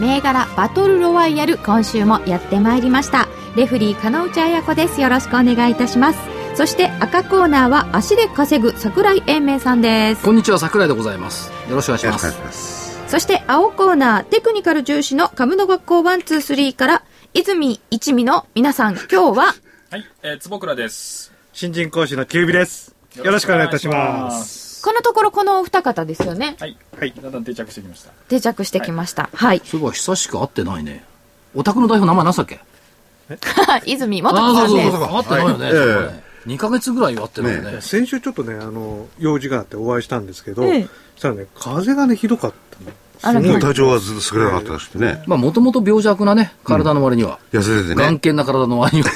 銘柄バトルロワイヤル今週もやってまいりましたレフリー金内彩子ですよろしくお願いいたしますそして赤コーナーは足で稼ぐ桜井英明さんですこんにちは桜井でございますよろしくお願いしますます。そして青コーナーテクニカル重視の株の学校123から泉一味の皆さん今日ははい、えー、坪倉です。新人講師のキュービです。よろしくお願いいたします。す。このところこのお二方ですよね。はい、はい。だんだん定着してきました。定着してきました。はい、そういえば久しく会ってないね。お宅の代表名前何だっけ？泉元ああ木さんです。そうそうそう会ってないよね、はいそうだね。2ヶ月ぐらい会ってないよね。ね。先週ちょっとね、あの、用事があってお会いしたんですけど、ええ。そしたらね、風がね、ひどかった体調がずっと優れなかったらしくてね。まあもともと病弱なね体の割には、痩せててね。眼見な体の割には。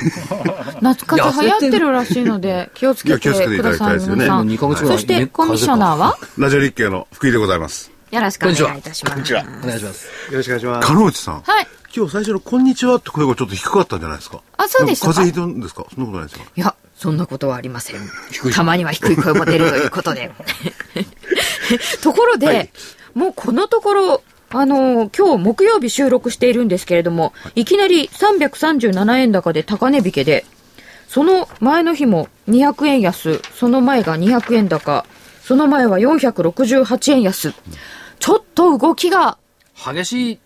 夏風邪流行ってるらしいので気をつけていや気をつけていくだただきたいですよね。さい皆さん。2ヶ月ぐらい。そしてコミッショナーは？ラジオ日経の福井でございます。よろしくお願いいたします。ちは。お願いします。よろしくお願いします。金内さん。はい。今日最初のこんにちはって声がちょっと低かったんじゃないですか？あそうでしたか風邪ひいたんですか？そんなことないですか？いや、そんなことはありません。たまには低い声も出るということで。ところで、もうこのところ、あのー今日木曜日収録しているんですけれども、い、きなり337円高で高値引けで、その前の日も200円安、その前が200円高、その前は468円安。ちょっと動きが、激しい。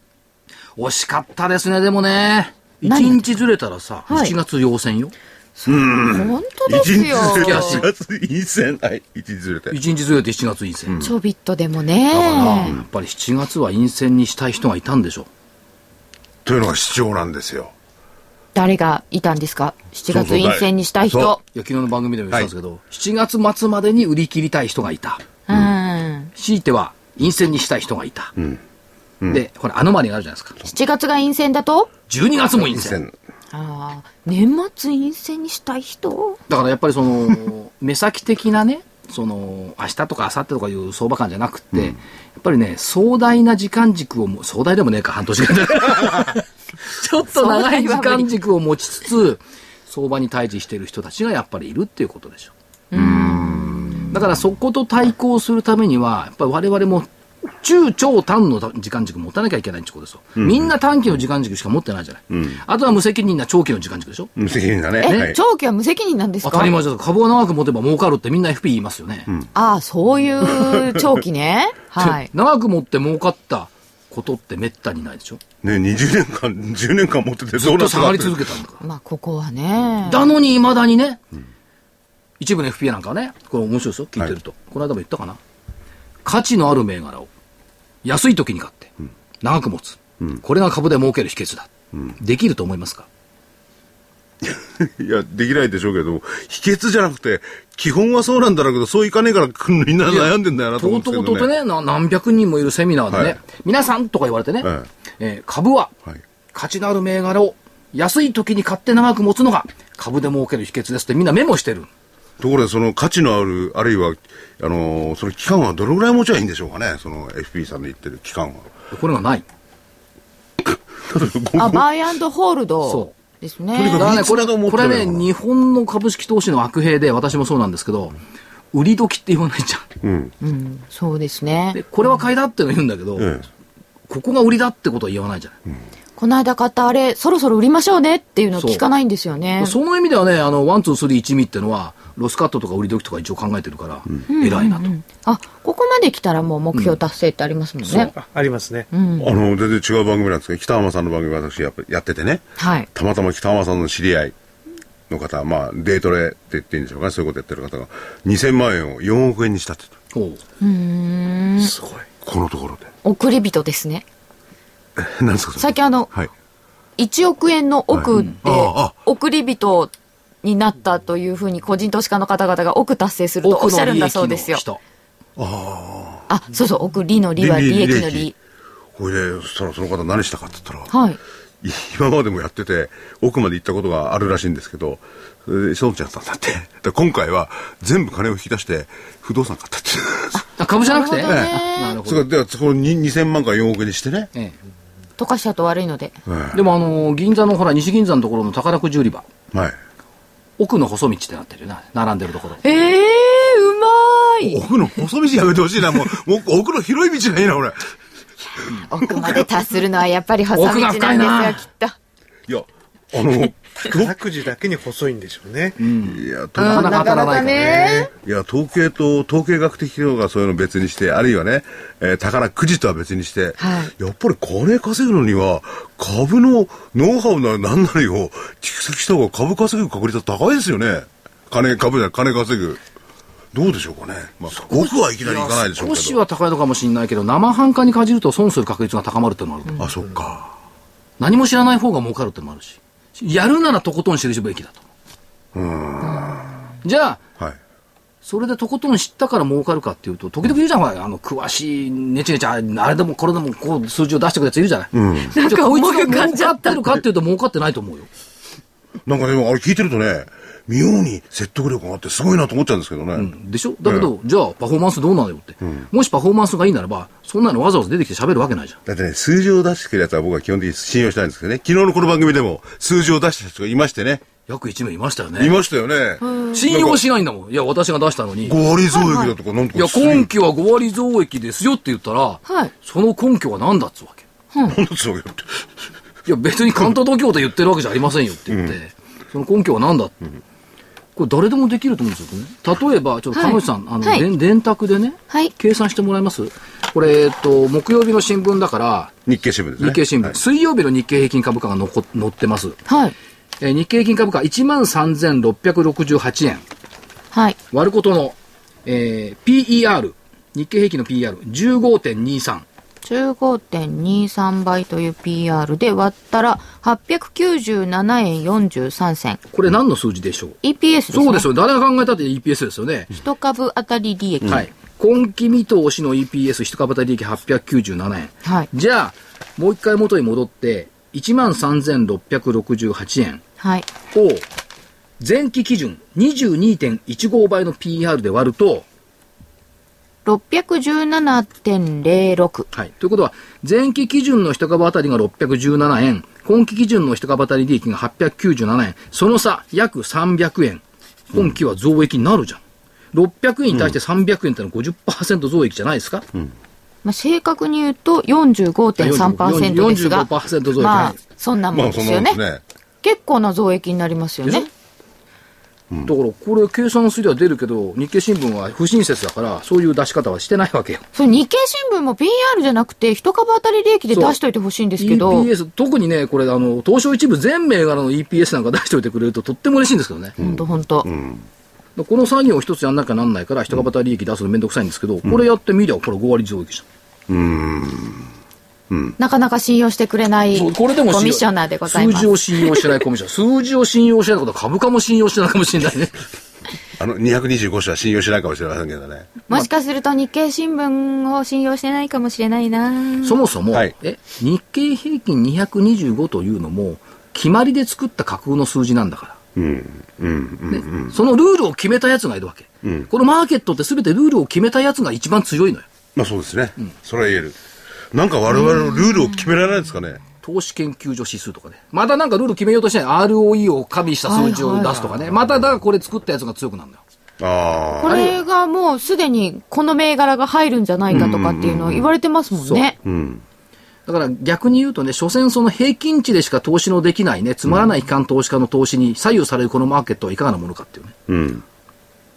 惜しかったですねでもね。1何日ずれたらさ、はい。7月要請よ本当ですよ。一日ずれて4月陰線。はい。一日ずれて。1日ずれて7月陰線、ちょびっとでもね。だから、やっぱり7月は陰線にしたい人がいたんでしょというのが主張なんですよ。誰がいたんですか ?7 月陰線にしたい人。そういや昨日の番組でも言ったんですけど、7月末までに売り切りたい人がいたうん。強いては陰線にしたい人がいた、でこれアノマリがあるじゃないですか7月が陰線だと？12月も陰線。ああ、年末陰線にしたい人？だからやっぱりその 目先的なねその明日とか明後日とかいう相場感じゃなくて、やっぱりね壮大な時間軸をも壮大でもねえか半年間 ちょっと長い時間軸を持ちつつ相場に対峙している人たちがやっぱりいるっていうことでしょ。だからそこと対抗するためにはやっぱり我々も中長短の時間軸持たなきゃいけないってことですよ、みんな短期の時間軸しか持ってないじゃない、あとは無責任な長期の時間軸でしょ無責任だね。え、はい。長期は無責任なんですか？当たり前です株を長く持てば儲かるってみんな FP 言いますよね。ああ、そういう長期ね。はい。長く持って儲かったことってめったにないでしょ？ね、20年間、10年間持っててずっと下がり続けたんだから。まあ、ここはね。だのに未だにね、一部の FP なんかはね、これ面白いですよ、聞いてると。この間も言ったかな。価値のある銘柄を安い時に買って、長く持つ。これが株で儲ける秘訣だ。できると思いますか？いや、できないでしょうけど、秘訣じゃなくて、基本はそうなんだろうけど、そういかねえからみんな悩んでんだよなと思うんですけどね。とうとうとね、な何百人もいるセミナーでね、はい皆さんとか言われてね、はいえー株ははい価値のある銘柄を安い時に買って長く持つのが株で儲ける秘訣ですってみんなメモしてる。ところで、その価値のある、あるいは、あのーその期間はどれぐらい持ちゃいいんでしょうかね、その FP さんで言ってる期間は。これがない。あ、バイアンドホールドそですとにねか。だからね、これ、これね、日本の株式投資の悪弊で、私もそうなんですけど、売り時って言わないじゃん。うん。そうですねで、。これは買いだっての言うんだけど、ええここが売りだってことは言わないじゃない。この間買ったあれ、そろそろ売りましょうねっていうの聞かないんですよね。その意味ではね、あの、ワン、ツー、スリー、一味ってのは、ロスカットとか売り時とか一応考えてるから、偉いなと。あ、ここまで来たらもう目標達成ってありますもんね。あありますね。あの、全然違う番組なんですけど、北浜さんの番組私やっぱやっててね、はい。たまたま北浜さんの知り合いの方、まあ、デートレって言っていいんでしょうかね、そういうことやってる方が、2000万円を4億円にしたって言っすごい。このところで。送り人ですね。何ですか最近あの、はい。1億円の億ではいうんああ、送り人になったというふうに個人投資家の方々が億達成するとおっしゃるんだそうですよ。人。あ、そうそう、億利の利は利益の利。これで、そしたらその方何したかって言ったら、はい。今までもやってて、奥まで行ったことがあるらしいんですけど、それで、そうちゃったんだって。で今回は全部金を引き出して、不動産買ったって。あ株じゃなくて？なるほどねあなるほどそこに2000万から4億円にしてね。え溶かしちゃうと悪いので。えでもあの銀座のほら西銀座のところの宝くじ売り場はい。奥の細道ってなってるよな並んでるところええー、うまい奥の細道やめてほしいな。もう、もう奥の広い道がいいな、俺。奥まで達するのはやっぱり細道奥がなんです深いなよ、きっと。いや、あの、宝くじだけに細いんでしょうね。いや、となかなか当たらないねいや、統計と、統計学的とかそういうの別にして、あるいはね、えー宝くじとは別にして、やっぱり金稼ぐのには、株のノウハウなら何なりを蓄積した方が株稼ぐ確率は高いですよね。金、株じゃ金稼ぐ。どうでしょうかね。まあ、僕はいきなりいかないでしょう少けど。しは高いのかもしれないけど生半可にかじると損する確率が高まるっていうのもある、あ、そっか。何も知らない方が儲かるっていうのもあるしやるならとことん知るべきだと。じゃあはい。それでとことん知ったから儲かるかっていうと時々言うじゃんほらあの詳しいねちねちああれでもこれでもこう数字を出してくるやついるじゃない、なん。かじゃあこいつが儲かってるかっていうと儲かってないと思うよ。なんかでも、あれ聞いてるとね、妙に説得力があってすごいなと思っちゃうんですけどね。でしょ？だけど、じゃあパフォーマンスどうなのよって、もしパフォーマンスがいいならばそんなのわざわざ出てきて喋るわけないじゃん。だってね、数字を出してくるやつは僕は基本的に信用しないんですけどね。昨日のこの番組でも数字を出した人がいましてね。約1名いましたよいねましたよね。信用しないんだもん。いや私が出したのに。5割増益だとかなんとかいや、根拠は5割増益ですよって言ったら、はい。その根拠は何だっつうわけ？なん。だっつうわけだって。いや、別に関東東京で言ってるわけじゃありませんよって言って、その根拠は何だ、これ誰でもできると思うんですよね。例えば、ちょっと彼女さん、あの、はい電電卓でね、はい計算してもらえます？これ、えっと、木曜日の新聞だから、日経新聞ですね。日経新聞、はい水曜日の日経平均株価がのこ載ってます。はい。えー日経平均株価13,668円。はい。割ることの、えー PER、日経平均の PER15.23。15.23倍という PR で割ったら897円43銭。これ何の数字でしょう？EPS ですね。そうですよ。誰が考えたって EPS ですよね。一株当たり利益。はい。今期見通しの EPS 一株当たり利益897円。はい。じゃあ、もう一回元に戻って、13,668円はい。を前期基準22.15倍の PR で割ると、617.06。はい。ということは、前期基準の一株当たりが617円、今期基準の一株当たり利益が897円、その差、約300円。今期は増益になるじゃん。600円に対して300円ってのは50%増益じゃないですか、まあ、正確に言うと45.3%ですが、45%増益まあはい、そんなもまあそんなんですよね。もんですね。結構な増益になりますよね。だから、これ計算すりゃ出るけど、日経新聞は不親切だから、そういう出し方はしてないわけよ。それ日経新聞も PR じゃなくて、一株当たり利益で出しといてほしいんですけど、EPS、特にね、これ、あの、東証一部全銘柄の EPS なんか出しておいてくれるととっても嬉しいんですけどね。ほん。とほん。と。この作業を一つやんなきゃなんないから、一株当たり利益出すのめんどくさいんですけど、これやってみりゃ、これ5割増益じなかなか信用してくれないこれでもコミッショナーでございます数字。を信用してないコミッショナー。数字を信用してないことは株価も信用してないかもしれないね。あの、225社は信用しないかもしれませんけどね。もしかすると日経新聞を信用してないかもしれないなそもそも、はいえ、日経平均225というのも、決まりで作った架空の数字なんだから。うん。うん。うん。ねそのルールを決めたやつがいるわけ。このマーケットって全てルールを決めたやつが一番強いのよ。まあそうですね。それは言える。なんか我々のルールを決められないですかね。投資研究所指数とかね。またなんかルール決めようとしてない。ROE を加味した数字を出すとかね。まただからこれ作ったやつが強くなるんだよ。あこれがもうすでにこの銘柄が入るんじゃないかとかっていうのを言われてますもんね。あ。うん。だから逆に言うとね、所詮その平均値でしか投資のできないね、つまらない機関投資家の投資に左右されるこのマーケットはいかがなものかっていうね。うん。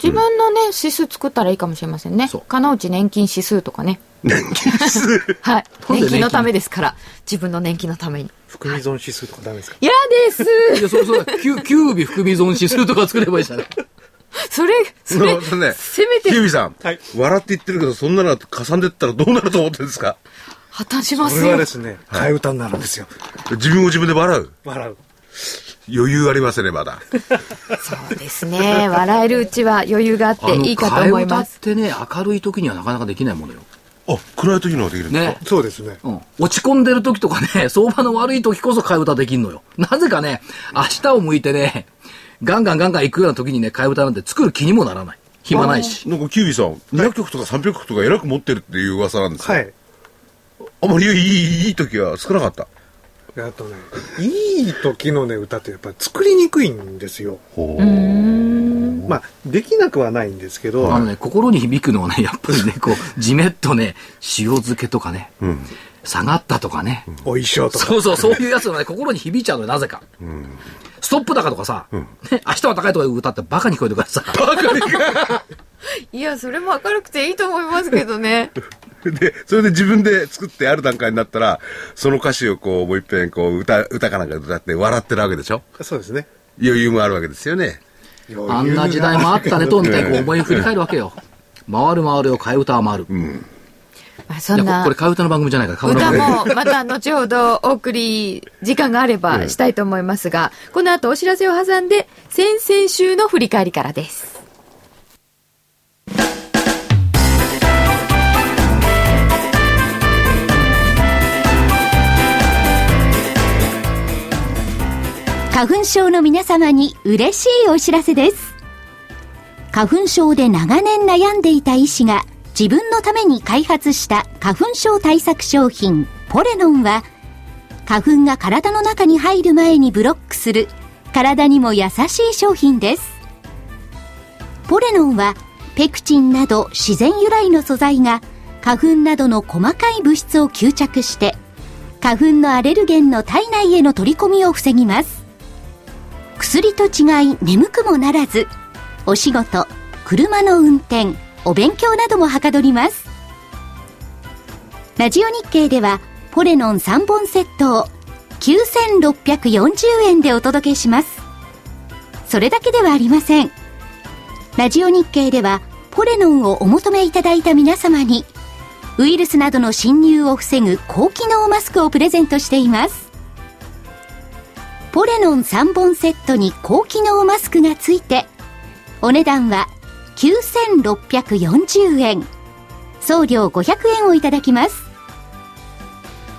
自分のね、指数作ったらいいかもしれませんねそう。金内年金指数とかね。年金指数。はい。なんで年金？年金のためですから。自分の年金のために。含み損指数とかダメですか？嫌ですいや、それそれ、キュキュービ含み損指数とか作ればいいじゃない。それ、それ、そうね。せめてキュービさん。はい笑って言ってるけど、そんなのかさんでったらどうなると思ってるんですか？破綻しますよこれはで。すね、替え歌になるんですよ。自分を自分で笑う？笑う。余裕ありませんね、まだ。そうですね。笑えるうちは余裕があっていいかと思います。替え歌ってね、明るい時にはなかなかできないものよ。あ、暗い時のができるんですか？ね。そうですね。うん。落ち込んでる時とかね、相場の悪い時こそ替え歌できんのよ。なぜかね、明日を向いてね、ガンガンガンガン行くような時にね、替え歌なんて作る気にもならない。暇ないし。なんかキュービーさん、200曲とか300曲とかえらく持ってるっていう噂なんですよ。はい。あまりいい、いい時は少なかった。あとね、いい時のね、歌ってやっぱり作りにくいんですよ。ほう。まあ、できなくはないんですけど、あのね、心に響くのはね、やっぱりね、こう、じめっとね、塩漬けとかね、下がったとかね。お衣装とか。そうそう、そういうやつがね、心に響いちゃうのよ、なぜか。ストップ高とかさ、ね、明日は高いとかいう歌ってバカに聞こえてからさ。いや、それも明るくていいと思いますけどね。で、それで自分で作ってある段階になったら、その歌詞をこう、もう一遍こう、歌、歌かなんか歌って笑ってるわけでしょ？そうですね。余裕もあるわけですよね。あんな時代もあったねと、みたいにこう思いを振り返るわけよ。回る回るよ、替え歌は回る。まあ、そんないやここれ。替え歌の番組じゃないから、歌。もまた後ほどお送り時間があればしたいと思いますが、この後お知らせを挟んで先々週の振り返りからです。花粉症の皆様に嬉しいお知らせです。花粉症で長年悩んでいた医師が自分のために開発した花粉症対策商品ポレノンは花粉が体の中に入る前にブロックする体にも優しい商品です。ポレノンはペクチンなど自然由来の素材が花粉などの細かい物質を吸着して花粉のアレルゲンの体内への取り込みを防ぎます。薬と違い眠くもならず、お仕事、車の運転、お勉強などもはかどります。ラジオ日経では、ポレノン3本セットを9640円でお届けします。それだけではありません。ラジオ日経では、ポレノンをお求めいただいた皆様に、ウイルスなどの侵入を防ぐ高機能マスクをプレゼントしています。ポレノン3本セットに高機能マスクがついて、お値段は9640円。送料500円をいただきます。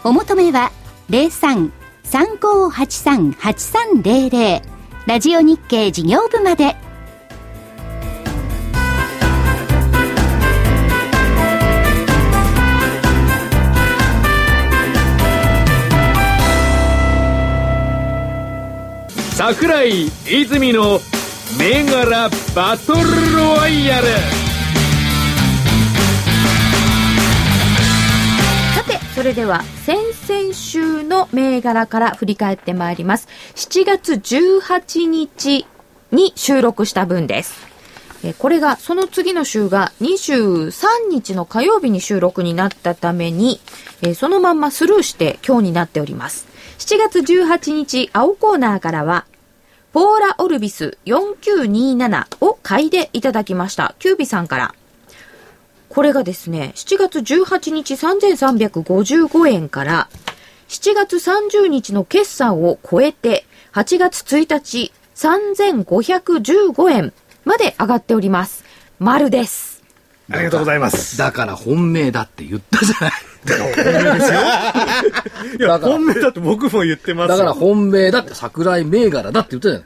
お求めは03-3583-8300ラジオ日経事業部まで。桜井泉の銘柄バトルロワイヤルさて、それでは先々週の銘柄から振り返ってまいります。7月18日に収録した分です。えこれが、その次の週が23日の火曜日に収録になったために、えそのまんまスルーして今日になっております。7月18日、青コーナーからは、ポーラオルビス4927を買いでいただきました。キュービさんから。これがですね、7月18日3355円から、7月30日の決算を超えて、8月1日3515円まで上がっております。丸です。ありがとうございます。だから本命だって言ったじゃない。いや、本命だって僕も言ってますよだから本命だって桜井銘柄だって言ったじゃ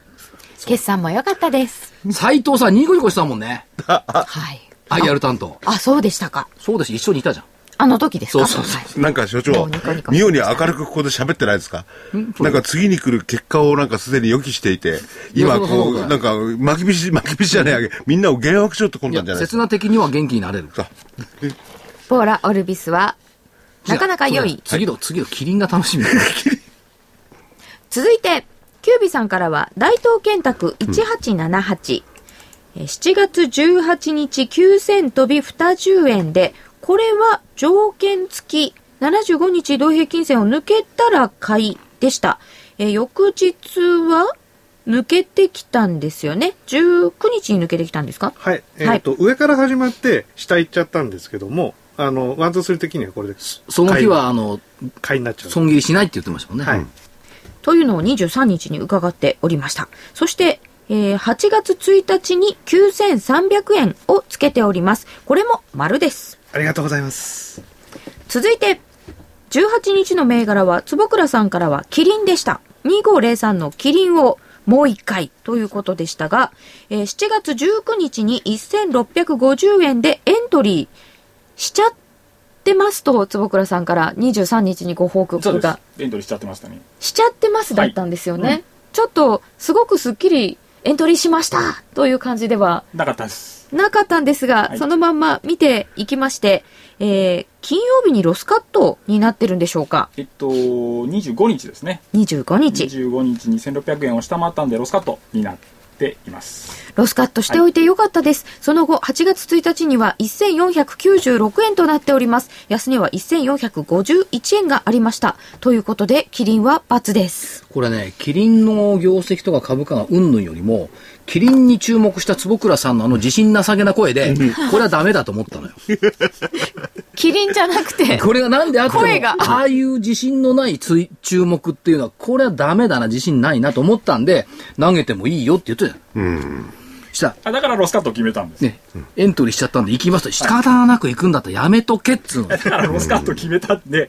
決算も良かったです。ない。斎藤さんニコニコしてたもんね。はい。IR 担当。あ、そうでしたか。そうです、一緒にいたじゃん。あの時ですか？そうそうそうはいなんか所も長妙に明るくここで喋ってないですかなんか次に来る結果をなんかすでに予期していて、今こ、そうなんか巻きびし、巻きびしじゃない、みんなを幻惑しようってこんなんじゃ、ないです刹那的には元気になれる。か。ポーラオルビスは、なかなか良い。次の、次のキリンが楽しみ。続いて、キュービさんからは、大東建託1878。えー7月18日9000飛び20円で、これは条件付き75日移動平均線を抜けたら買いでした。えー翌日は抜けてきたんですよね。19日に抜けてきたんですか？はい。えっ、と、上から始まって、下行っちゃったんですけども、あの、ワン、ツー、スリー的にはこれで、その日は、あの、買いになっちゃう。損切りしないって言ってましたもんね。はい。というのを23日に伺っておりました。そして、えー8月1日に9300円をつけております。これも丸です。ありがとうございます。続いて、18日の銘柄は、坪倉さんからはキリンでした。2503のキリンをもう一回ということでしたが、えー7月19日に1650円でエントリーしちゃってますと、坪倉さんから23日にご報そうです告が。エントリーしちゃってましたねしちゃってますだったんですよね。はいうんちょっと、すごくすっきりエントリーしました。という感じではなかったです。なかったんですが、はい。そのまんま見ていきまして、えー金曜日にロスカットになってるんでしょうか。えっと25日ですね。25日。25日に1600円を下回ったんでロスカットになっていますロスカットしておいてよかったです。その後、8月1日には1496円となっております。安値は1451円がありました。ということで、キリンは×です。これね、キリンの業績とか株価がうんぬんよりも、キリンに注目した坪倉さんのあの自信なさげな声で、これはダメだと思ったのよ。キリンじゃなくて、これがなんであっても声がああいう自信のないつい注目っていうのは、これはダメだな、自信ないなと思ったんで、投げてもいいよって言ってたじゃん。した。ら、あだからロスカットを決めたんです、ね、エントリーしちゃったんで行きます。と、仕方なく行くんだったらやめとけっつうの。だからロスカット決めたって、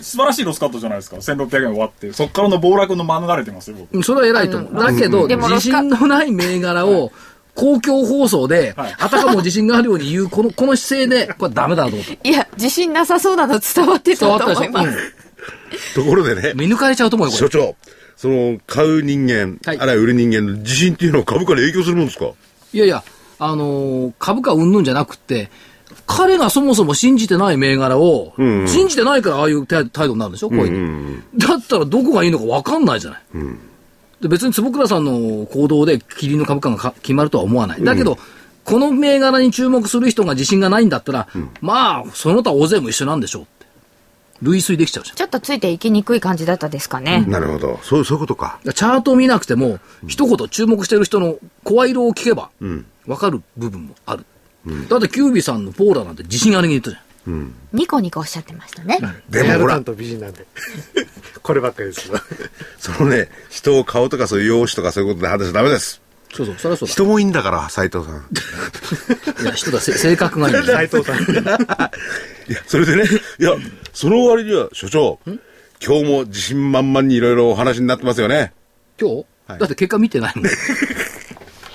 素晴らしいロスカットじゃないですか。1600円終わってそっからの暴落の免れてますよ僕。うんそれは偉いと思う。だけど、でもロ自信のない銘柄を、公共放送で、はい。あたかも自信があるように言う、この、この姿勢で、これダメだと。思った。いや、自信なさそうなの伝わって伝わったでしょ、ます。うん。ところでね、見抜かれちゃうと思うよ、これ。所長、その、買う人間、はいあるいは売る人間の自信っていうのは株価に影響するもんですか？いやいや、あのー株価うんぬんじゃなくって、彼がそもそも信じてない銘柄を、ん信じてないからああいう態態度になるんでしょ、こういうの。だったらどこがいいのか分かんないじゃない。で別に坪倉さんの行動でキリンの株価がか決まるとは思わない。だけど、この銘柄に注目する人が自信がないんだったら、まあ、その他大勢も一緒なんでしょう。類推できちゃうじゃん。ちょっとついていきにくい感じだったですかね。なるほど。そう、そういうことか。チャートを見なくても、一言注目してる人の声色を聞けば、分かる部分もある。だってキュービーさんのポーラなんて自信ありげに言ったじゃん。ニコニコおっしゃってましたね。でもほらリアル担、当美人なんで。こればっかりです。そのね、人を買うとかそういう容姿とかそういうことで話しちゃダメです。そうそう、そりゃそうだ。人もいいんだから、斎藤さん。いや、人だ、せ性格がいいんだよ。斉藤さん。いや、それでね、いや、その割には、所長、今日も自信満々にいろいろお話になってますよね。今日、だって結果見てないもん。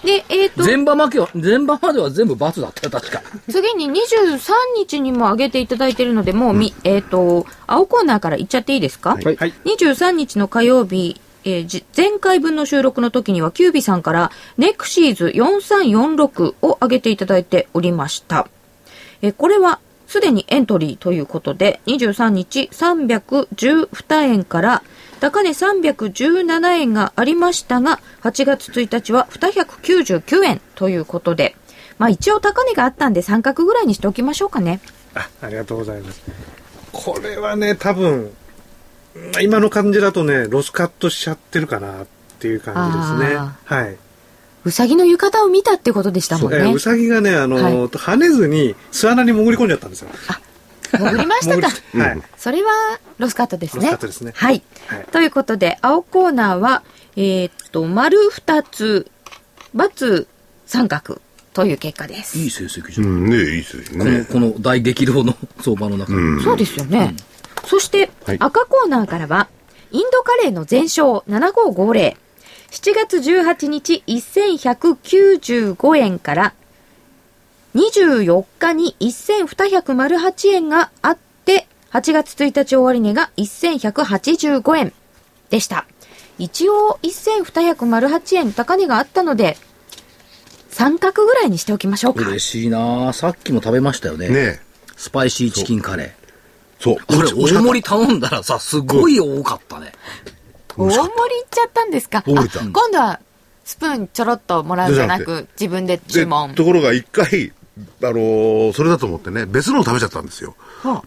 で、えっ、と、前場負けは、前場までは全部罰だったよ、確か。次に23日にも上げていただいているので、もうみ、えっ、と、青コーナーからいっちゃっていいですか、はいはい。23日の火曜日、えー前回分の収録の時には、キュービさんから、ネクシーズ4346を上げていただいておりました。えーこれは、すでにエントリーということで、23日312円から、高値317円がありましたが、8月1日は299円ということで、まあ一応高値があったんで三角ぐらいにしておきましょうかね。あありがとうございます。これはね、多分、今の感じだとね、ロスカットしちゃってるかなっていう感じですね。あはい。うさぎの浴衣を見たってことでしたもんねえーう。さぎがね、あのはい跳ねずに巣穴に潜り込んじゃったんですよ。潜りましたか。はい。それはロスカットですね。ロスカットですねはい。はいということで、青コーナーは、えーっと、丸二つ、×三角という結果です。いい成績じゃ。うんん、ねいいですよこの、ね。この大激動の相場の中で。そうですよね。そして、はい赤コーナーからは、インドカレーの全勝7550。7月18日1195円から、24日に1208円があって、8月1日終値が1185円でした。一応1208円高値があったので、三角ぐらいにしておきましょうか。嬉しいなさっきも食べましたよね。ねスパイシーチキンカレー。そう。これ、大盛り頼んだらさ、すごい多かったね。大盛りいっちゃったんですか？大盛りいったあ今度はスプーンちょろっともらうんじゃなく自分でで注文ところが一回、あのーそれだと思ってね、別のを食べちゃったんですよ。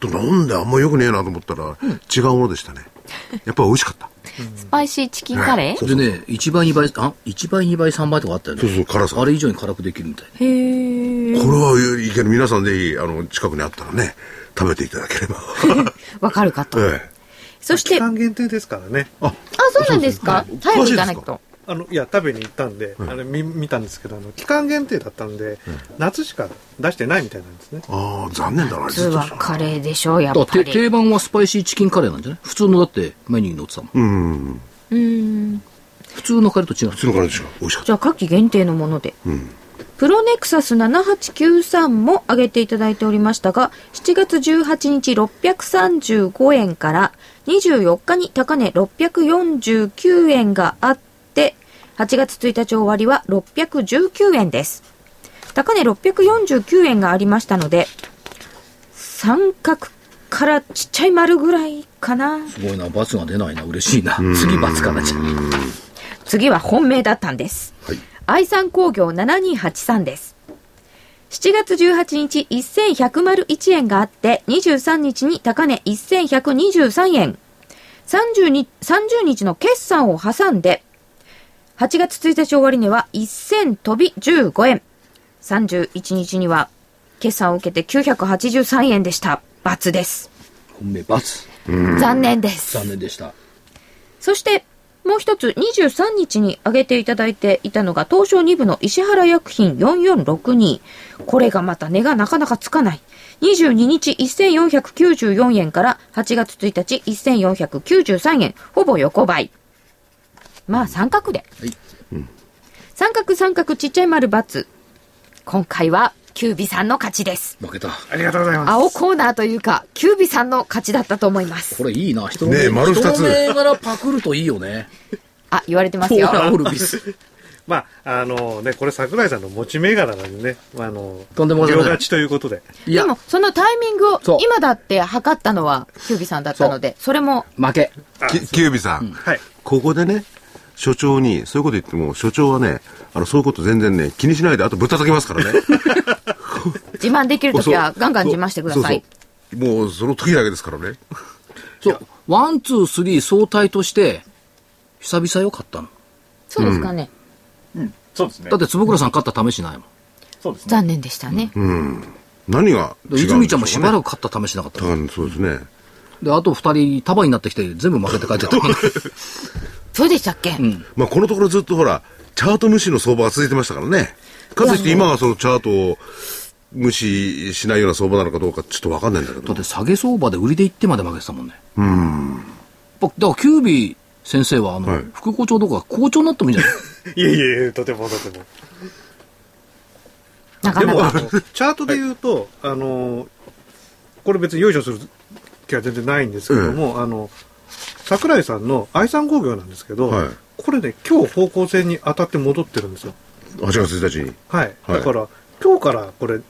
となんであんまよくねえなと思ったら、違うものでしたね。やっぱり美味しかった。スパイシーチキンカレー？でね、1倍、2倍、あ ?1 倍、2倍、3倍とかあったよね。そうそう辛さあれ以上に辛くできるみたい。へーこれはいける。皆さんぜひ、あの、近くにあったらね、食べていただければ。わかるかと。ええ。そしてあ期間限定ですからね。あ、そうなんですか？早く行かないと。あのいや食べに行ったんで、あれ見見たんですけどあの期間限定だったんで、夏しか出してないみたいなんですね。ああ、残念だな。普通はカレーでしょうやっぱり。定番はスパイシーチキンカレーなんじゃない？普通のだってメニューに載ってたもん。うん。うん。普通のカレーと違う。普通のカレーでしょ。美味しかっじゃあ夏季限定のもので、んプロネクサス7893も上げていただいておりましたが7月18日635円から24日に高値649円があって8月1日終わりは619円です。高値649円がありましたので三角からちっちゃい丸ぐらいかな。すごいな、罰が出ないな、嬉しいな。次罰かな、じゃあ。次は本命だったんです。はい愛産工業7283です。7月18日1101円があって、23日に高値1123円。30日 ,30 日の決算を挟んで、8月1日終わり値は1000飛び15円。31日には決算を受けて983円でした。×です。本命罰。残念です。残念でした。そして、もう一つ、23日に挙げていただいていたのが、東証2部の石原薬品4462。これがまた値がなかなかつかない。22日1494円から8月1日1493円。ほぼ横ばい。まあ、三角で。はい三角三角ちっちゃい丸×。今回は、キュービさんの勝ちです。負けた。ありがとうございます青コーナーというか、キュービさんの勝ちだったと思います。これいいな、人のねえ丸二つ人の銘柄パクるといいよね。あ、言われてますよ。ポーラオルビス。まああのねこれ桜井さんの持ち銘柄なんでね、まあ、あのとんでもございません両勝ちということでいやでも、、そのタイミングを今だって測ったのは、キュービさんだったので、それも、負け。キュービさん。はいここでね、所長に、そういうこと言っても、所長はね、あの、そういうこと全然ね、気にしないで、あとぶったたきますからね。自慢できるときは、ガンガン自慢してください。そうそうもう、その時だけですからね。そう。ワン、ツー、スリー相対として、久々よかったの。そうですかね。そうですねだって坪倉さん勝った試しないもん。そうですね残念でしたね。何が違うんでしょうかね泉ちゃんもしばらく勝った試しなかった多分そうですね。で、あと二人束になってきて全部負けて帰ってた。そうでしたっけ、まあ、このところずっとほら、チャート無視の相場が続いてましたからね。かといって今がそのチャートを無視しないような相場なのかどうかちょっとわかんないんだけどだっ。て下げ相場で売りで行ってまで負けてたもんね。うん。だからキュービー先生は、あの、はい副校長とか校長になってもいいんじゃない？いえいえいえとてもとてもなかなか。でもあのチャートで言うと、あのこれ別によいしょする気は全然ないんですけども、あの桜井さんの愛産工業なんですけど、はいこれね今日方向性に当たって戻ってるんですよ8月1日に。はい、はいだから今日からこれ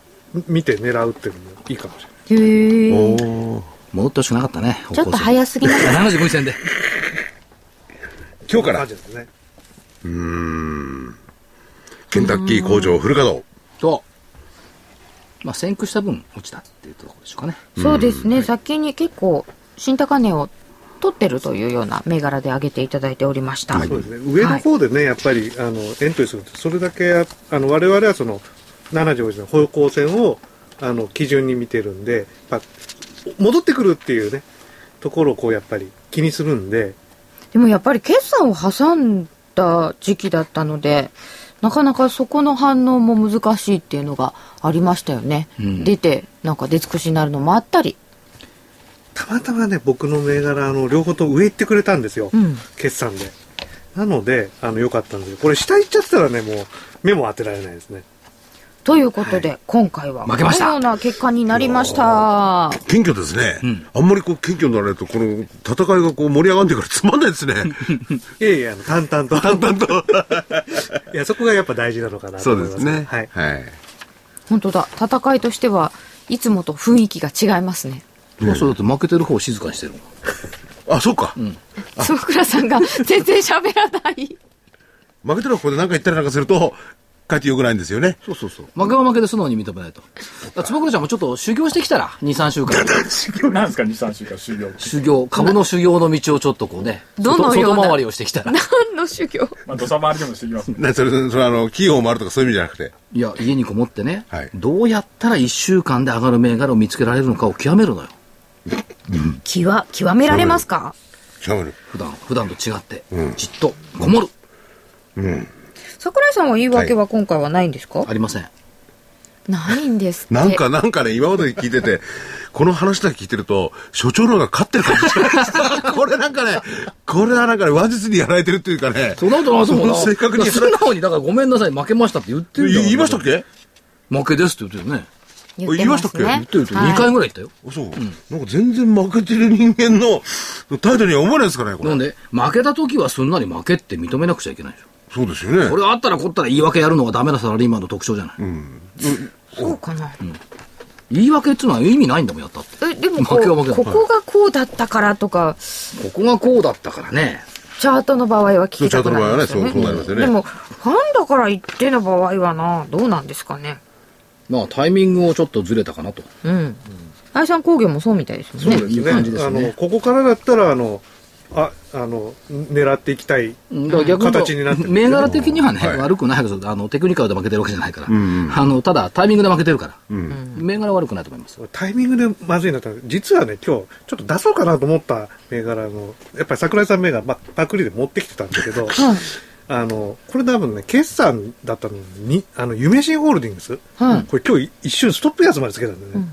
見て狙うっていうのもいいかもしれないへーおー戻ってほしくなかったね。ちょっと早すぎます。75線で。今日から？感、じですねうーん。ケンタッキー工場フル稼働。そう。まあ、先駆した分落ちたっていうところでしょうかね。そうですね。先に結構、新高値を取ってるというような銘柄で上げていただいておりました。そうですね。上の方でね、やっぱりあのエントリーするとそれだけああの我々はその七条寺の方向線をあの基準に見てるんでやっぱ戻ってくるっていうねところをこうやっぱり気にするんで。でもやっぱり決算を挟んだ時期だったので、なかなかそこの反応も難しいっていうのがありましたよね。ん。出て、なんか出尽くしになるのもあったり。たまたまね僕の銘柄あの両方とも上行ってくれたんですよ、うん。決算で。なのであの良かったんですけどこれ下行っちゃってたらねもう目も当てられないですねということで、今回は負けましたこのような結果になりました。謙虚ですね。あんまりこう謙虚にならないと、この戦いがこう盛り上がってからつまんないですね。いやいやあの淡々と淡々と。いやそこがやっぱ大事なのかなとそう思いますですね。はいはい。本当だ。戦いとしてはいつもと雰囲気が違いますね。まあ、それだって負けてる方を静かにしてるもん。あ、そうか。坪倉さんが全然喋らない。負けたらここで何か言ったりなんかすると、かえって良くないんですよね。そうそうそう。負けは負けで素直に認めないと。坪倉ちゃんもちょっと修行してきたら、2、3週間。修行なんですか？23週間修行修行、株の修行の道をちょっとこうね、どの外外回りをしてきたら。何の修行？まあ土佐回りでもしてきますね、それ、それあの、企業を回るとかそういう意味じゃなくて。いや、家にこもってね、はいどうやったら1週間で上がる銘柄を見つけられるのかを極めるのよ。極、極められますか？極める。普段、普段と違って、じっとこもる。桜井さんは言い訳は今回はないんですか、ありません。ないんですって。なんか、なんかね、今まで聞いてて、この話だけ聞いてると、所長の方が勝ってる感じします。これなんかね、これはなんかね、話術にやられてるっていうかね。そんなことなそうな。正確に素直に、だからごめんなさい、負けましたって言ってるじゃん言いましたっけ？負けですって言ってるよね。言ね。言いま言ってるってはい2回ぐらい言ったよ。そう、なんか全然負けてる人間の態度には思わないですかね、これ。なんで、負けた時はすんなり負けって認めなくちゃいけないでしょ。そうですよね。これがあったらこったら言い訳やるのがダメなサラリーマンの特徴じゃない。そうかな。言い訳っていうのは意味ないんだもん、やったって。え、でもこここがこうだったからとか、ここがこうだったからね。チャートの場合は聞きたくなりますよね。そうチャートの場合はねそうそうなりますよねでも、ファンだから言っての場合はな、どうなんですかね。まあ、タイミングをちょっとずれたかなと。うん。愛さん工業もそうみたいですもんね。そういう感じですねあのここからだったらあのああの狙っていきたい形になってる銘柄的にはね、はい。悪くないけど、あの、テクニカルで負けてるわけじゃないから。あの、ただ、タイミングで負けてるから。銘柄は悪くないと思います。タイミングでまずいなったら実はね今日ちょっと出そうかなと思った銘柄のやっぱり桜井さん銘柄、まあ、パクリで持ってきてたんだけど、あのこれ多分ね決算だったのにあの夢新ホールディングス、はい。これ今日一瞬ストップ安までつけたんだよね、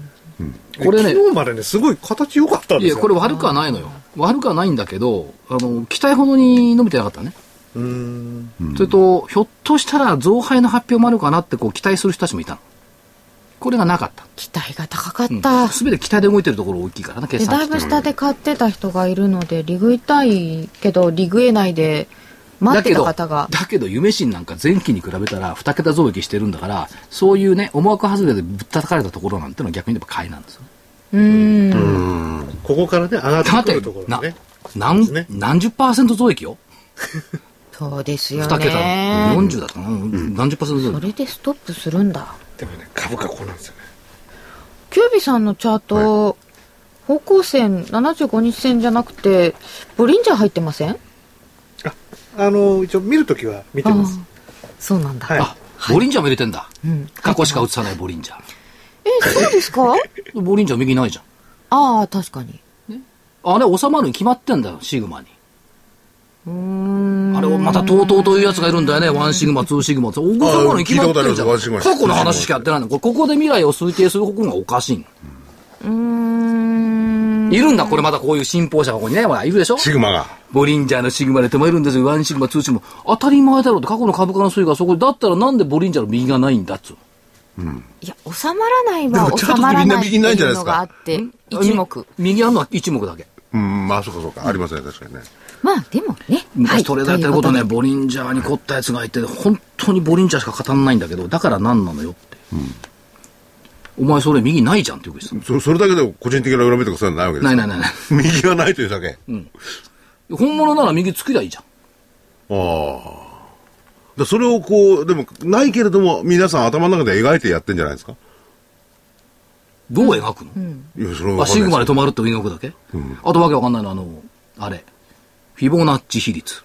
これね昨日までねすごい形良かったんいや、ですよこれ悪くはないのよ。悪くはないんだけど、あの、期待ほどに伸びてなかったね。うーんそれと、ひょっとしたら増配の発表もあるかなってこう期待する人たちもいたの。これがなかった。期待が高かった。すべて期待で動いてるところ大きいからね、決で、算だいぶ下で買ってた人がいるので、リグいたいけど、リグえないで、待ってた方が。だけど、夢新なんか前期に比べたら2桁増益してるんだから、そういうね、思惑外れでぶったたかれたところなんてのは逆に言えば買いなんですよ。うーん。ここからね上がってくるところね何、ね何十パーセント増益よ？そうですよ2桁。ね。40だったかな、何十パーセント増益？それでストップするんだ。でもね株価こうなんですよねキュービさんのチャート、方向線75日線じゃなくて、ボリンジャー入ってません？あの一応見るときは見てますそうなんだ。はいあ、ボリンジャーも入れてんだ。うん。過去しか映さないボリンジャえ、そうですか？ー。ボリンジャー右ないじゃん。ああ、確かに。あれ収まるに決まってんだよ、シグマに。うーん。あれをまた TOTO というやつがいるんだよね。1シグマ、2シグマって。大収まるに決まってんじゃん。過去の話しかやってないの。これここで未来を推定する方向がおかしいの。うーん。いるんだ、これまたこういう信奉者がここにね。ほら、いるでしょ？シグマが。ボリンジャーのシグマで止めるんですよ。1シグマ、2シグマ。当たり前だろうって過去の株価の推移がそこで。だったらなんでボリンジャーの右がないんだっつうのいや、収まらないは収まらないってみんな右ないんじゃいないうですか？のがあって、一目。み右あるのは一目だけ。うん、まあ、そうかそうか。ありますね、確かにね。まあ、でもね。昔トレーダーやってることね、いボリンジャーに凝ったやつがいて、本当にボリンジャーしか語らないんだけど、だから何なのよって。お前それ右ないじゃんって言うけどそそれだけで個人的な恨みとかそういうのないわけですか？ないないないない。右がないというだけ。本物なら右作りゃいいじゃん。ああ。だそれをこう、でも、ないけれども、皆さん頭の中で描いてやってんじゃないですか？どう描くの、いや、それはあ、シグマで止ままるって描くだけ、あとわけわかんないのは、あの、あれ。フィボナッチ比率。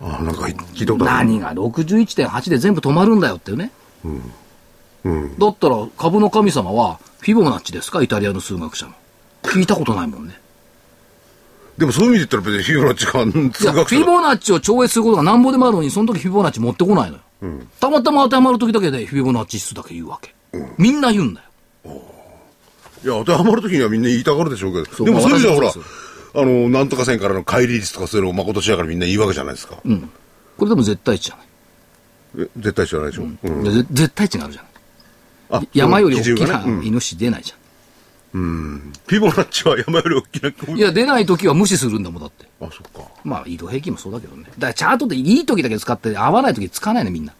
ああ、なんか聞いたことある。何が？61.8で全部止まるんだよってね。うん。だったら株の神様はフィボナッチですか？イタリアの数学者の。聞いたことないもんね。でもそういう意味で言ったら別にフィボナッチが数学者フィボナッチを超越することがなんぼでもあるのに、その時フィボナッチ持ってこないのよ。たまたま当てはまる時だけでフィボナッチ指数だけ言うわけ。みんな言うんだよ。いや、当てはまるときにはみんな言いたがるでしょうけど。でもそういう意味ではほらあの、なんとか線からの乖離率とかそういうのをまことしやからみんな言うわけじゃないですか。うん。これでも絶対値じゃない。え絶対知らないでしょ。うん。絶対値があるじゃん。あ山より大きなイノシシ出ないじゃフィボナッチは山より大きな。ん。いや、出ない時は無視するんだもんだって。あ、そっか。まあ、移動平均もそうだけどね。だからチャートっていい時だけ使って、合わない時使わないのみんな。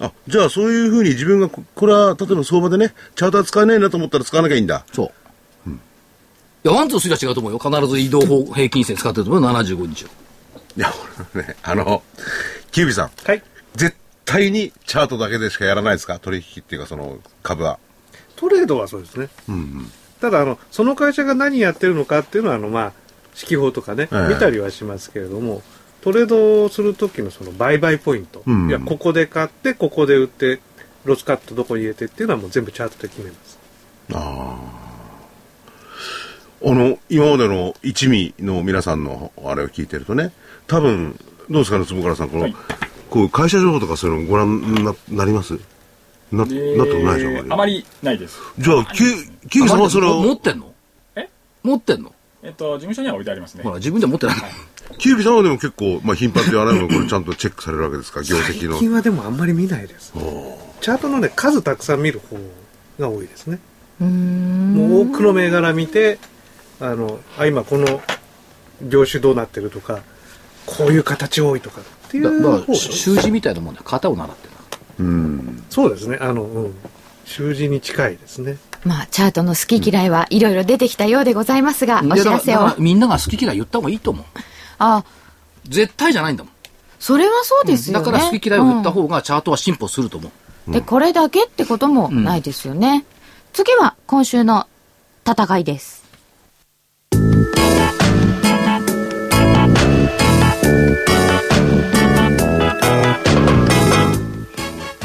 あ、じゃあそういうふうに自分がこ、これは例えば相場でね、チャート使えないなと思ったら使わなきゃいいんだ。そう。いや、ワンツースリーは違うと思うよ。必ず移動平均線使ってると思うよ、75日を。いや、俺ね、あの、キュービさん。はい絶対にチャートだけでしかやらないですか？取引っていうかその株は。トレードはそうですね、ただあのその会社が何やってるのかっていうのはあのまあ四季報とかね、ええ。見たりはしますけれどもトレードをする時のその売買ポイント、うんいやここで買ってここで売ってロスカットどこに入れてっていうのはもう全部チャートで決めます。あの、今までの一味の皆さんのあれを聞いてるとね、多分、どうですかね、坪倉さん、この、こう会社情報とかそういうのご覧にななります？な、なったことないでしょああまりないです。じゃあ、キュキュウさんはそれを、持ってんの？え？持ってんの？えっと、事務所には置いてありますね。ほ。ら、自分で持ってない。キュウリさんはでも結構、まあ頻繁って言わないのこれちゃんとチェックされるわけですか、業績の。最。近はでもあんまり見ないです。チャートのね数たくさん見る方が多いですね。うーん。もう多くの銘柄見てあのあ今この業種どうなってるとかこういう形多いとかっていだだから、う方が習字みたいなもんで、型を習ってる。うん。そうですねあの、うん、習字に近いですねまあ、チャートの好き嫌いはいろいろ出てきたようでございますが、お知らせを。みんなが好き嫌い言った方がいいと思う。あ、絶対じゃないんだもん。それはそうですよね。だから好き嫌いを言った方がチャートは進歩すると思う。うんで、これだけってこともないですよね。次は今週の戦いです。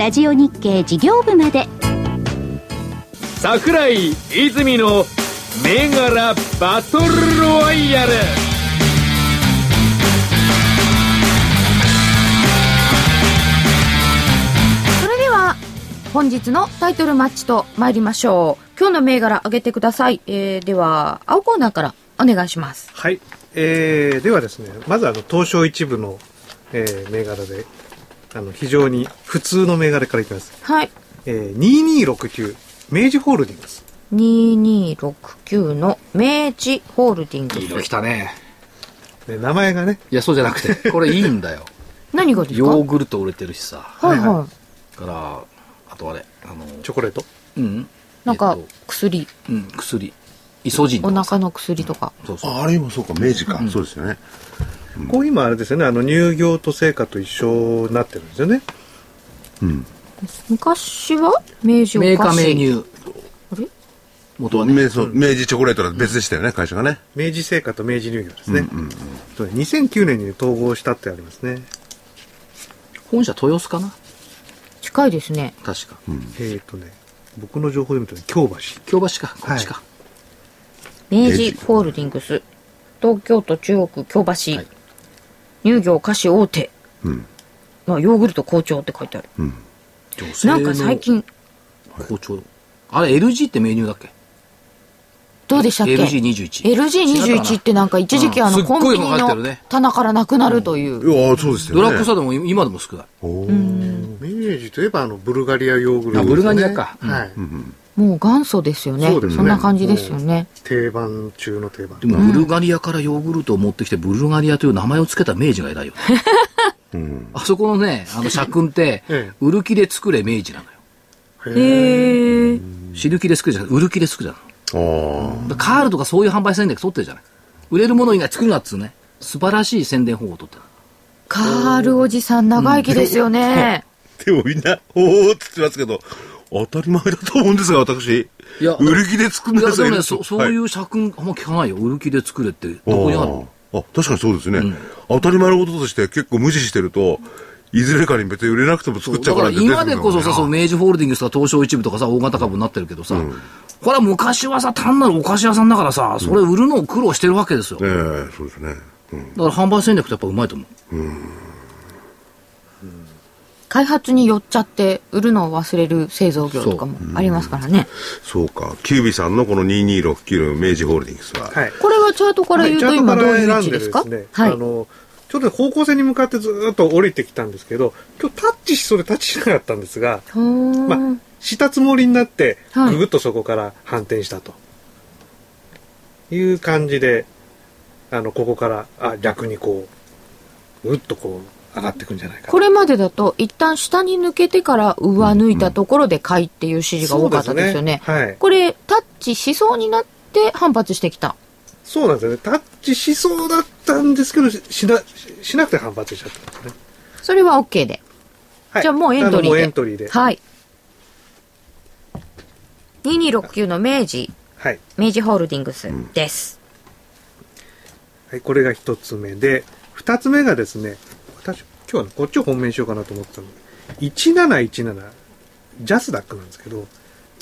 ラジオ日経事業部まで桜井泉の銘柄バトルロワイヤルそれでは、本日のタイトルマッチと参りましょう。今日の銘柄上げてください。えー、では、青コーナーからお願いします。はい、えー、ではですねまずあの東証一部の、えー銘柄であの非常に普通の銘柄からいきます、はい。えー、2269明治ホールディングス2269の明治ホールディングいいのス。来たね。ね名前がねいや、そうじゃなくて、これいいんだよ。何がですか？ヨーグルト売れてるしさ。はいはいははい。から、あとあれ、あの、チョコレート？うん。なんかえっと、薬、うん、薬。イソジンお腹の薬とか。そうそう。ああれもそうか、明治か。そうですよね。こう今あれですよねあの乳業と成果と一緒になってるんですよねうん。昔は？明治おメーカ菓子。ーメ乳。あれ？元はね。明治チョコレートは別でしたよね、会社がね。明治製菓と明治乳業ですね、とね2009年に統合したってありますね本社豊洲かな？近いですね。確か。えっ、ー、とね僕の情報で見るとね京橋京橋か、こっちか。明治ホールディングス。東京都中央区京橋。はい乳業菓子大手。うん。まあ、ヨーグルト好調って書いてある。女性のなんか最。近、好調。あれ、LG ってメニューだっけ？どうでしたっけ ?LG21。LG21 ってなんか一時期あのコンビニの棚からなくなるという。いやそうですよね。ドラッグストアでも今でも少ない。おー明治といえばあのブルガリアヨーグルトあブルガリアかはい、もう元祖ですよね。そねそんな感じですよね。定番中の定番でも、ブルガリアからヨーグルトを持ってきて、ブルガリアという名前を付けた明治が偉いよね。あそこのね、あの社訓って ええ、売る気で作れ明治なのよ。へえ。死ぬ気で作るじゃなくて、売る気で作るじゃん。あだからカールとかそういう販売戦略取ってるじゃない。売れるもの以外作るなっつうね。素晴らしい宣伝方法を取ってる。カールおじさん長生きですよね。あ。でもみんな、おーって言ってますけど、当たり前だと思うんですが、私。いや売る気で作るんいや、ですよでもね、そそういう社訓あんま聞かないよ。売る気で作れって、どこにあるの？ああ確かにそうですね、当たり前のこととして結構無視してるといずれかに別に売れなくても作っちゃだからうからって出てく今でこそさ、そう明治ホールディングスとか東証一部とかさ、大型株になってるけどさ、これは昔はさ、単なるお菓子屋さんだからさ、それ売るのを苦労してるわけですよ。だかええそうですね。うん。ら販売戦略ってやっぱうまいと思う。開発に寄っちゃって売るのを忘れる製造業とかもありますからね。そうか。キュービさんのこの2269の明治ホールディングスは、はい。これはチャートから言うと今どういう位置ですか？ねはいあ。の、ちょうど方向性に向かってずーっと降りてきたんですけど、今日タッチしそうでタッチしなかったんですが、まあ、したつもりになって、はいぐぐっとそこから反転したと。いう感じで、あの、ここから、あ、逆にこう、ぐっとこう、上がっていくんじゃないかなこれまでだと一旦下に抜けてから上抜いたところで買いっていう指示が多かったですよね。そうですねはいこれタッチしそうになって反発してきた。そうなんですよね。タッチしそうだったんですけど、ししな、ししなくて反発しちゃったんですね。それは OK で。はいじゃあもうエントリーで。エントリーで。はい。2269の明治、はい。明治ホールディングスです。はい、これが一つ目で、二つ目がですね、私、今日はね、こっちを本命にしようかなと思ってたの。1717、ジャスダックなんですけど、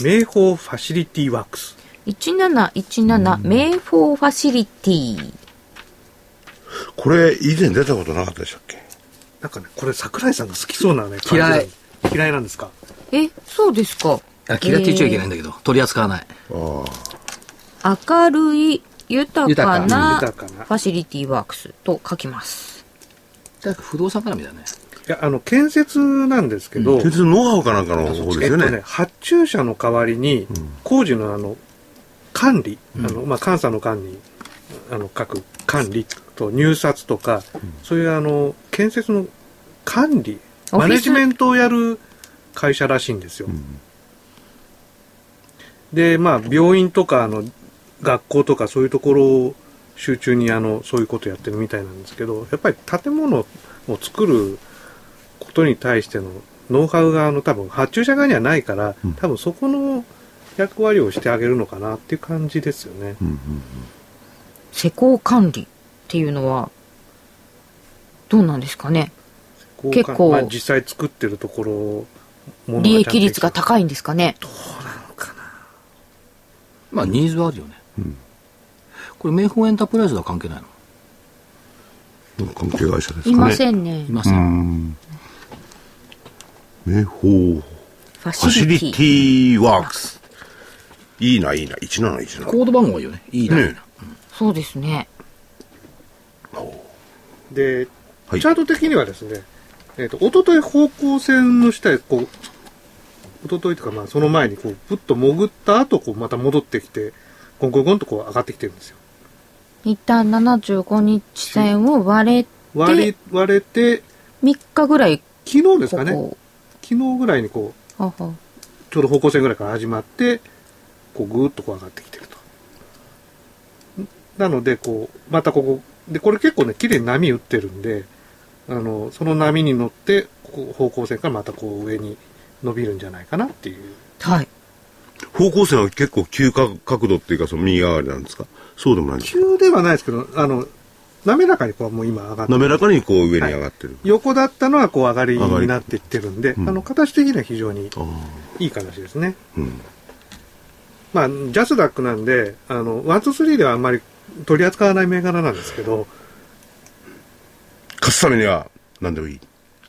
名宝ファシリティワークス。1717、メイフォーファシリティ。これ以前出たことなかったでしたっけ？なんかね、これ桜井さんが好きそうなね、嫌い嫌いなんですか？え、そうですか？あ嫌いって言っちゃいけないんだけど、取り扱わない。ああ。明るい、豊か豊な豊かなファシリティワークスと書きます。だから不動産絡みだね。いや、あの、建設なんですけど、鉄のノウハウかなんかの方ですよね。えっとね、発注者の代わりに、工事のあの、管理、あの、まあ、監査の管理、あの、各管理と入札とか、そういうあの、建設の管理、マネジメントをやる会社らしいんですよ。で、まあ、病院とか、あの、学校とかそういうところを集中にあの、そういうことやってるみたいなんですけど、やっぱり建物を作ることに対してのノウハウがあの多分発注者側にはないから、多分そこの役割をしてあげるのかなっていう感じですよね。施工管理っていうのは、どうなんですかね？結構まあ、実際作ってるところ利益率が高いんですかね？まあ、ニーズはあるよね。これ、名宝エンタープライズとは関係ないの？関係会社ですかね。いませんねい。ません。名宝ファファシシリティ。ワークス。いいな、いいな。1717。コード番号がいいよね。いいな。ねそうですね。で、はいチャート的にはですね、えっ、と、一昨日方向線の下へこう、一昨日とかまあその前にこう、ぶっと潜った後、こう、また戻ってきて、ゴンゴンゴンとこう上がってきてるんですよ。一旦75日線を割れて、割り、割れて、3日ぐらい、昨日ですかね。こ昨日ぐらいにこう、こははちょうど方向線ぐらいから始まって、こうぐーっとこう上がってきてると。なので、こう、またここ、で、これ結構ね、綺麗に波打ってるんで、あの、その波に乗って、ここ方向線からまたこう上に伸びるんじゃないかなっていう。はい。方向線は結構急角角度っていうか、その右上がりなんですか？そうでもないんですか？急ではないですけど、あの、滑らかにこうもう今上がって滑らかにこう上に上がってる。横だったのはこう上がりになっていってるんで、うんあの、形的には非常に。いい形ですね。うん。まあ、ジャスダックなんで、あの、ワン、ツー、スリーではあんまり取り扱わない銘柄なんですけど、勝つためには何でもいい。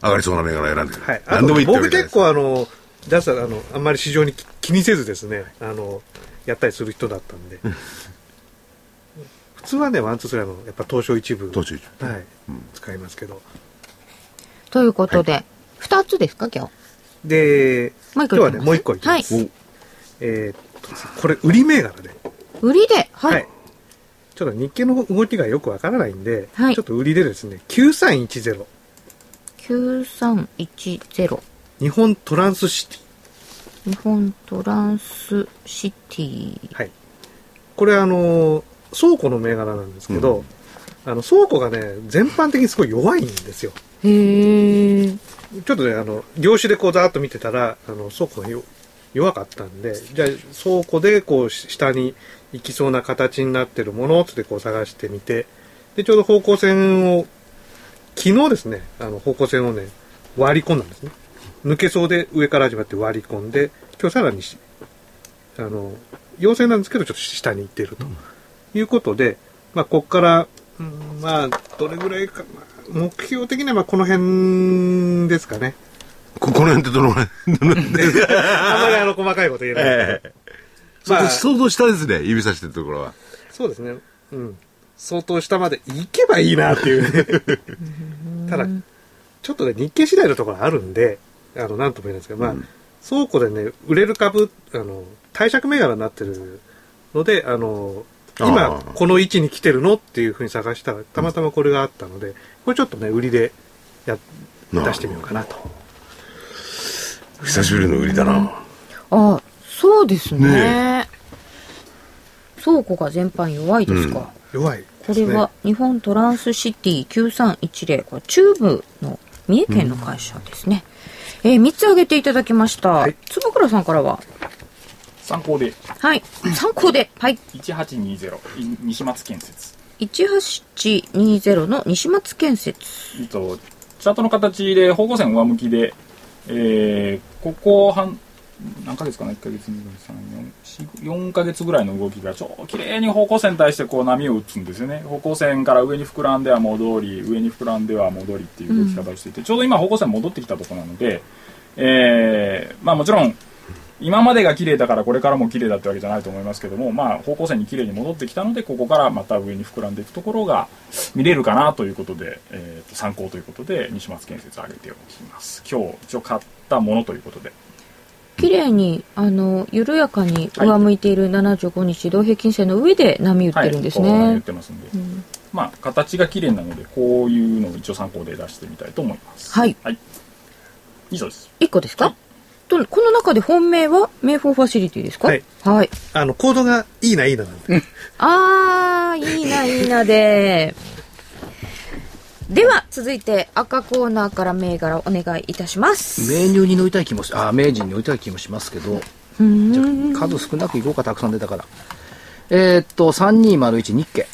上がりそうな銘柄選んでる。はい。あ何でもいいってわけ僕結構あの、ジャスダあの、あんまり市場に気気にせずですね、あの、やったりする人だったんで。普通はね、ワン、ツー、スリーの、やっぱ東証一部。東証一部はい。使いますけど。ということで、二つですか、今日？で、今日はね、もう一個いきます。おえーっと、これ、売り銘柄で。売りで、はい。ちょっと日経の動きがよくわからないんで、はいちょっと売りでですね、9310、9310。日本トランスシティ。日本トランスシティ。はい。これあの、倉庫の銘柄なんですけど、あの、倉庫がね、全般的にすごい弱いんですよ。へえ。ちょっとね、あの、業種でこうざーっと見てたら、あの、倉庫がよ弱かったんで、じゃあ倉庫でこうし下に行きそうな形になってるものつってこう探してみて、で、ちょうど方向線を、昨日ですね、あの、方向線をね、割り込んだんですね。抜けそうで上から始まって割り込んで、今日さらにし、あの、陽性なんですけど、ちょっと下に行っているということで、まあ、ここから、うんまあ、どれぐらいか、まあ目標的にはまあこの辺ですかね。ここの辺ってどの辺？あんまりあの細かいこと言えないですけど。まあ、想像したですね、指さしてるところは。そうですね。うん。相当下まで行けばいいなっていうね。ただ、ちょっとね、日経次第のところあるんで、あの、なんとも言えないですけど、まあ、倉庫でね、売れる株、あの、貸借銘柄になってるので、あの、あ今ー、この位置に来てるのっていうふうに探したら、たまたまこれがあったので、これちょっとね、売りでや、出してみようかなと。久しぶりの売りだな。あ、そうですね。ね倉庫が全般弱いですか。弱いこですね。れは日本トランスシティ9310これ中部の三重県の会社ですね、えー、3つ挙げていただきました、はい。坪倉さんからは？参考で。はい。参考で。はい。1820い西松建設。1820の西松建設。えっとチャートの形で方向線上向きで、えーここ半何ヶ月かな？1ヶ月2ヶ月3 4 4ヶ月ぐらいの動きがちょ綺麗に方向線に対してこう波を打つんですよね。方向線から上に膨らんでは戻り上に膨らんでは戻りっていう動き方をしていて、ちょうど今方向線戻ってきたところなので、えーまあもちろん今までが綺麗だからこれからも綺麗だってわけじゃないと思いますけども、まあ、方向線に綺麗に戻ってきたのでここからまた上に膨らんでいくところが見れるかなということで、えーと参考ということで西松建設を挙げておきます。今日一応買ったものということで。綺麗にあの緩やかに上向いている75日移動平均線の上で波打ってるんですはい、っね、てますんで、まあ形が綺麗なのでこういうのを一応参考で出してみたいと思いますはい以上です1個ですか、とこの中で本命はメイフォーファシリティですかはい、はい、あの、コードがいいな、いいななんで。あー、いいな、いいなで。では、続いて赤コーナーから銘柄お願いいたします。メニューに乗りたい気もし、あ、明治に乗りたい気もしますけど、じゃあ数少なくいこうか、たくさん出たから。えーっと、3201日経。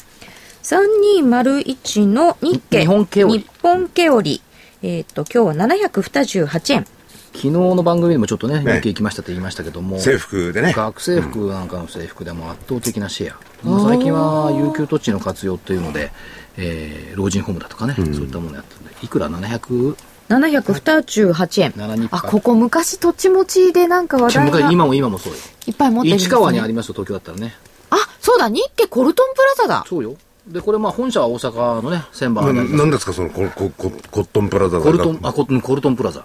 3201の日経。日本毛織日本毛織。えっ、と、今日は728円。昨日の番組でもちょっとね、ね日経行きましたって言いましたけども、制服でね。学生服なんかの制服でも圧倒的なシェア。まあ最近は有給土地の活用というので、えー老人ホームだとかね、そういったものやってるんで、いくら？700? 728円。72あ、ここ昔土地持ちでなんか話題が今も今もそうよ。いっぱい持ってるんです、市ね。川にありますよ、東京だったらね。あ、そうだ、日経コルトンプラザだ。そうよ。で、これまあ本社は大阪のね、千葉ななんですか、そのココココットンプラザコルトン、あ、コルトンコルトンプラザ。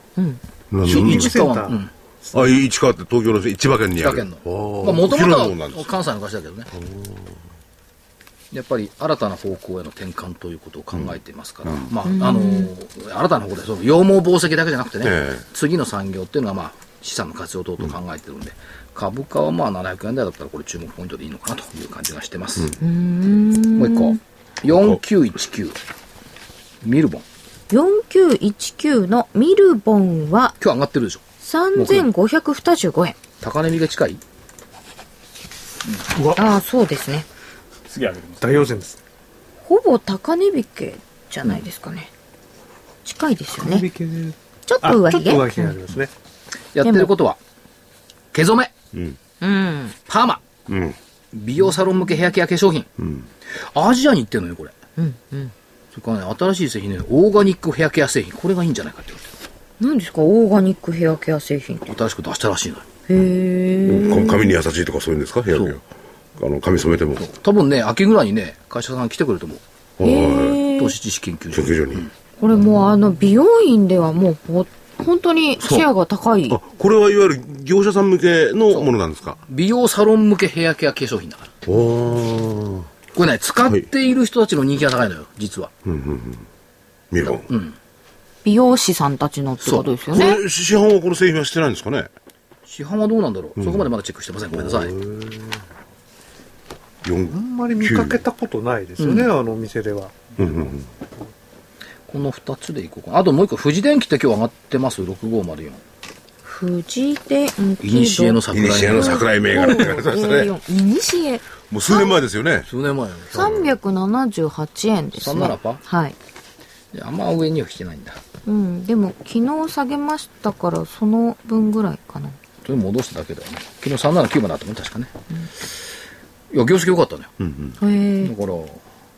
なん市川、うん。あ、市川って東京の千葉県にある。千葉県の。あまあ、もともとは関西の会社だけどね。やっぱり新たな方向への転換ということを考えていますから、まあ、あのー新たな方向で、その羊毛紡績だけじゃなくてね、ええ次の産業っていうのはまあ、資産の活用等々考えてるんで、株価はまあ700円台だったらこれ注目ポイントでいいのかなという感じがしてます。もう一個。4919。ミルボン。4919のミルボンは今日上がってるでしょ。3525円。高値日が近い？うわ、ああ、そうですね。次上げてます大陽線です。ほぼ高値引けじゃないですかね。近いですよね。ね。ちょっあ、と上髭。ちょっと上ありますね。やってることは、毛染め、うん。パーマ、うん。美容サロン向けヘアケア化粧品。アジアに行ってるのよ、これ。うん。うん。それからね、新しい製品ね、オーガニックヘアケア製品。これがいいんじゃないかって何ですかオーガニックヘアケア製品って。新しく出したらしいのよ。へえ。か髪に優しいとかそういうんですかヘアケそうア。あの、髪染めても。多分ね、秋ぐらいにね、会社さん来てくれると思う。へえ。投資知識研究所。研究所に。これもうあの美容院ではもうほ本当にシェアが高い。あ、これはいわゆる業者さん向けのものなんですか？美容サロン向けヘアケア化粧品だから。これね、使っている人たちの人気が高いのよ、実は。見るん。美容師さんたちのってことですよこね。れ、市販はこの製品はしてないんですかね？市販はどうなんだろう、そこまでまだチェックしてません。ごめんなさい。四あんまり見かけたことないですよね、あのお店では。この2つでいこうかな。あともう一個、富士電機って今日上がってます、6504。富士電機。イニシエのイ桜井ニシエの桜井銘柄って書いてましたね。A4 イニシエもう数年前ですよね。数年前よ。378円ですね。37%はい。であんま上には来てないんだ。うん、でも昨日下げましたからその分ぐらいかなそれ戻しただけだよね。昨日379まであったもん、確かね。いや、業績良かったのよ。へえだから、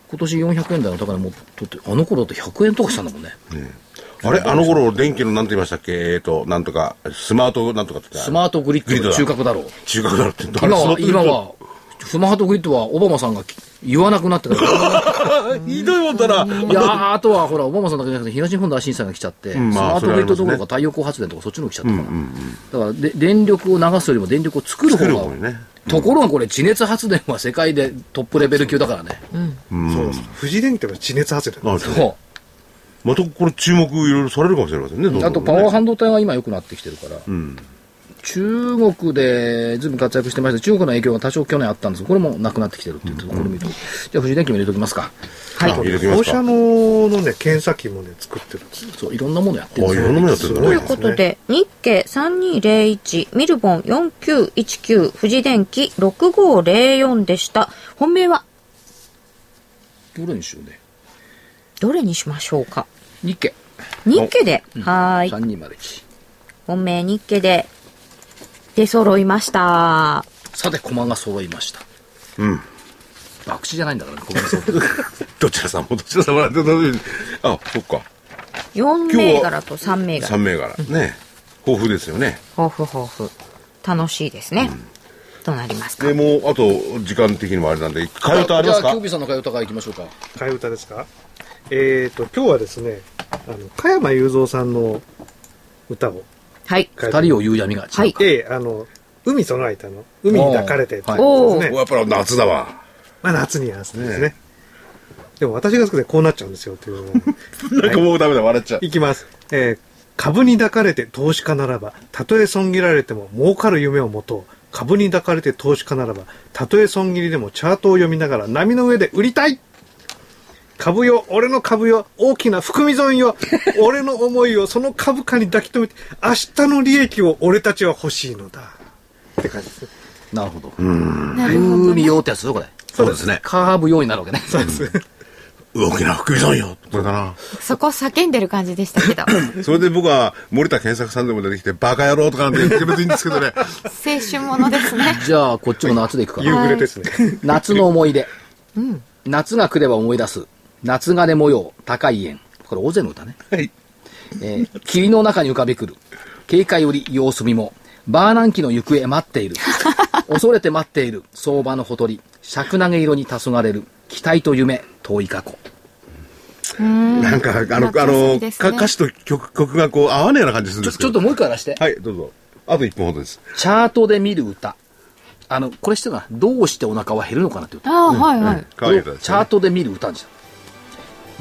今年400円台の高値も取って、あの頃だって100円とかしたんだもんね。あれあの頃、電気のなんて言いましたっけ？えっ、と、なんとか、スマートなんとかって言ってスマートグリッドの中核だろう。中核だろって。今は、今は、スマートグリッドはオバマさんが言わなくなってから。ひどいもんだな。いやーあとはほら、オバマさんだけじゃなくて、東日本大震災が来ちゃって、んまあスマートグリッドどころか太陽光発電とかそっちの方来ちゃったから。だからで、電力を流すよりも電力を作る方が作る方がね。ところがこれ、地熱発電は世界でトップレベル級だからね。そうです。富士電機って地熱発電なんですよ。そまたこれ注目いろいろされるかもしれませんね。どんどんう。ねあと、パワー半導体は今良くなってきてるから。中国でずいぶん活躍してました中国の影響が多少去年あったんですがこれもなくなってきてるっていうところを見ると、じゃあ、富士電機も入れときますか。あ入れてみますか。放射能のね、検査機もね、作ってるんですよ。そう、いろんなものやってるんあ、いですよろんなものやってるんだというね。ことで、日経3201、ミルボン4919、富士電機6504でした。本命は？どれにしようね。どれにしましょうか？日経日経で、はーい。3201。本命日経で出揃いました。さて、駒が揃いました。うん。博打じゃないんだからね、駒が揃ってどちらさんもどちらさんもらってあ、そっか。4銘柄と3銘柄。三銘柄。ね。豊富ですよね。豊富豊富。楽しいですね。どうなりますか？で、もう、あと、時間的にもあれなんで、替え歌ありますじゃあ、かキュービーさんの替え歌からいきましょうか。替え歌ですか？えーと、今日はですね、あの、加山雄三さんの歌をはい。二人を言う闇が違うか。はいええあの、海その間の、海に抱かれてっていうおーですね。おやっぱり夏だわ。まあ夏に合わせてですね。でも私が好きでこうなっちゃうんですよっていうのを なんかもうダメだ、笑っちゃう。いきます。えー株に抱かれて投資家ならば、たとえ損切られても儲かる夢を持とう。株に抱かれて投資家ならば、たとえ損切りでもチャートを読みながら波の上で売りたい株よ、俺の株よ、大きな含み損よ、俺の思いをその株価に抱き留めて、明日の利益を俺たちは欲しいのだ。って感じです。なるほど。なるほど、海用ってやつよ、これ。そうですね。カーブ用になるわけね。そうです。大きな福井さんよ。これだな？そこ叫んでる感じでしたけど それで僕は森田健作さんでも出てきて、バカ野郎とかなんて言って別にいいんですけどね。青春ものですね じゃあ、こっちも夏でいくか夕な。暮れですね。夏の思い出。夏が来れば思い出す。夏金模様、高い円。これ、大勢の歌ね。はい。えー霧の中に浮かべくる。警戒より様子見も。バーナンキの行方待っている。恐れて待っている。相場のほとり。尺投げ色に黄昏る。期待と夢、遠い過去。なんか、あの、あの、歌詞と曲、曲がこう合わねえような感じするんちょ、ですけど。ちょっともう一回出して。はい、どうぞ。あと1分ほどです。チャートで見る歌。あの、これ知ってるかな？どうしてお腹は減るのかなって歌。ああはいはい、可愛い歌です、ね。チャートで見る歌にした。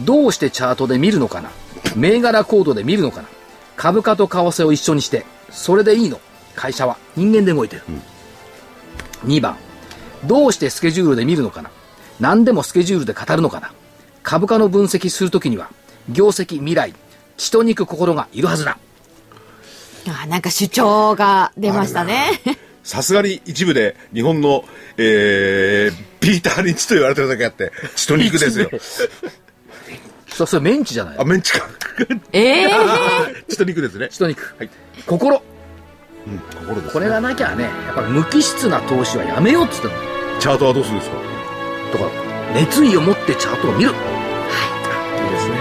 どうしてチャートで見るのかな？銘柄コードで見るのかな？株価と為替を一緒にして、それでいいの？会社は。人間で動いてる。2番、どうしてスケジュールで見るのかな？何でもスケジュールで語るのかな？株価の分析するときには、業績、未来、血と肉、心がいるはずだ。あなんか主張が出ましたね。さすがに一部で日本の、えー、ピーター・リンチと言われてるだけあって、血と肉ですよ。そ、それメンチじゃない？あ、メンチか。ええ血 と肉ですね。血と肉。はい。心。うん、心です、ね。これがなきゃね、やっぱ無機質な投資はやめようって言ってチャートはどうするんですか？だから、熱意を持ってチャートを見る。いいですね。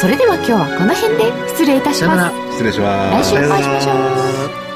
それでは今日はこの辺で失礼いたします失礼します。来週お会いしましょう